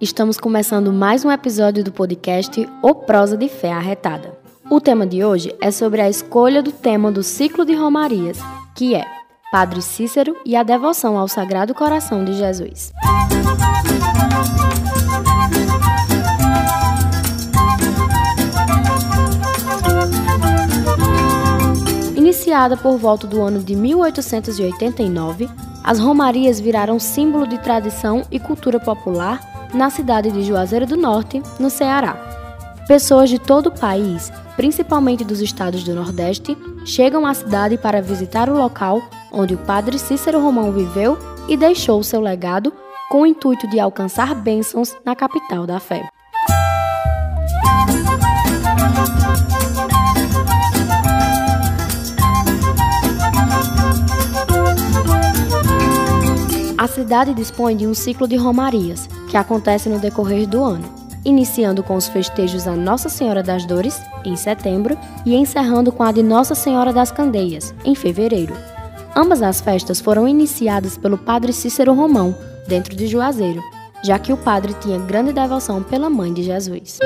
Estamos começando mais um episódio do podcast O Prosa de Fé Arretada. O tema de hoje é sobre a escolha do tema do ciclo de Romarias, que é Padre Cícero e a devoção ao Sagrado Coração de Jesus. Iniciada por volta do ano de 1889, as romarias viraram símbolo de tradição e cultura popular na cidade de Juazeiro do Norte, no Ceará. Pessoas de todo o país, principalmente dos estados do Nordeste, chegam à cidade para visitar o local onde o padre Cícero Romão viveu e deixou seu legado com o intuito de alcançar bênçãos na capital da fé. Cidade dispõe de um ciclo de romarias, que acontece no decorrer do ano, iniciando com os festejos a Nossa Senhora das Dores, em setembro, e encerrando com a de Nossa Senhora das Candeias, em fevereiro. Ambas as festas foram iniciadas pelo padre Cícero Romão, dentro de Juazeiro, já que o padre tinha grande devoção pela mãe de Jesus.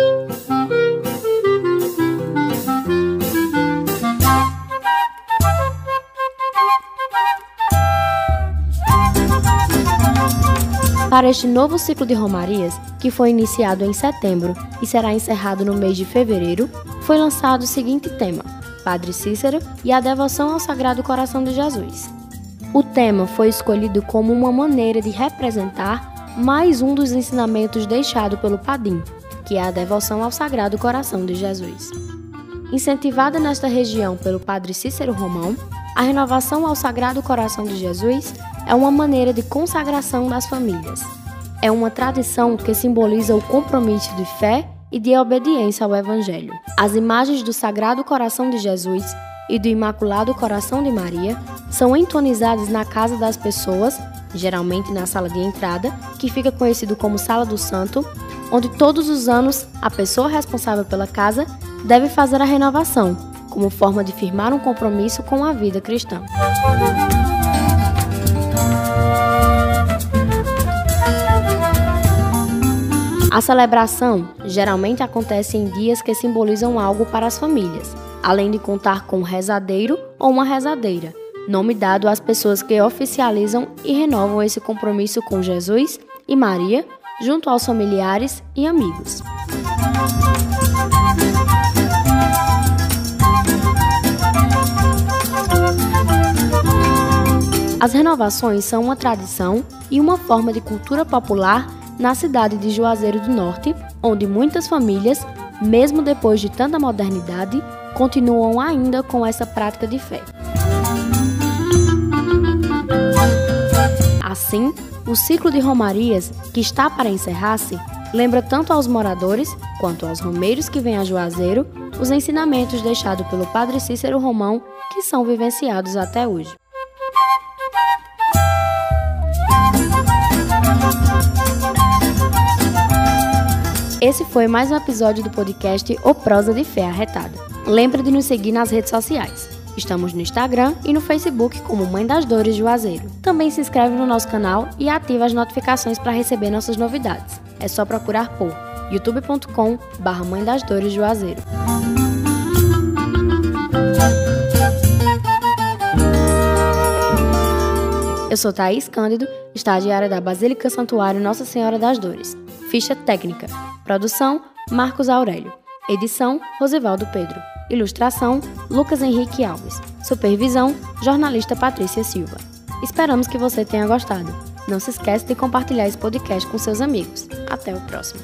Para este novo ciclo de romarias, que foi iniciado em setembro e será encerrado no mês de fevereiro, foi lançado o seguinte tema: Padre Cícero e a devoção ao Sagrado Coração de Jesus. O tema foi escolhido como uma maneira de representar mais um dos ensinamentos deixado pelo Padim, que é a devoção ao Sagrado Coração de Jesus. Incentivada nesta região pelo Padre Cícero Romão, a renovação ao Sagrado Coração de Jesus é uma maneira de consagração das famílias. É uma tradição que simboliza o compromisso de fé e de obediência ao Evangelho. As imagens do Sagrado Coração de Jesus e do Imaculado Coração de Maria são entonizadas na casa das pessoas, geralmente na sala de entrada, que fica conhecido como Sala do Santo, onde todos os anos a pessoa responsável pela casa deve fazer a renovação, como forma de firmar um compromisso com a vida cristã. A celebração geralmente acontece em dias que simbolizam algo para as famílias, além de contar com um rezadeiro ou uma rezadeira, nome dado às pessoas que oficializam e renovam esse compromisso com Jesus e Maria, junto aos familiares e amigos. As renovações são uma tradição e uma forma de cultura popular na cidade de Juazeiro do Norte, onde muitas famílias, mesmo depois de tanta modernidade, continuam ainda com essa prática de fé. Assim, o ciclo de romarias, que está para encerrar-se, lembra tanto aos moradores quanto aos romeiros que vêm a Juazeiro os ensinamentos deixados pelo Padre Cícero Romão que são vivenciados até hoje. Esse foi mais um episódio do podcast O Prosa de Fé Arretada. Lembre de nos seguir nas redes sociais. Estamos no Instagram e no Facebook como Mãe das Dores Juazeiro. Também se inscreve no nosso canal e ativa as notificações para receber nossas novidades. É só procurar por youtube.com barra Mãe das Dores Juazeiro. Eu sou Thaís Cândido, estagiária da Basílica Santuário Nossa Senhora das Dores. Ficha técnica. Produção: Marcos Aurélio. Edição: Rosivaldo Pedro. Ilustração: Lucas Henrique Alves. Supervisão: jornalista Patrícia Silva. Esperamos que você tenha gostado. Não se esqueça de compartilhar esse podcast com seus amigos. Até o próximo.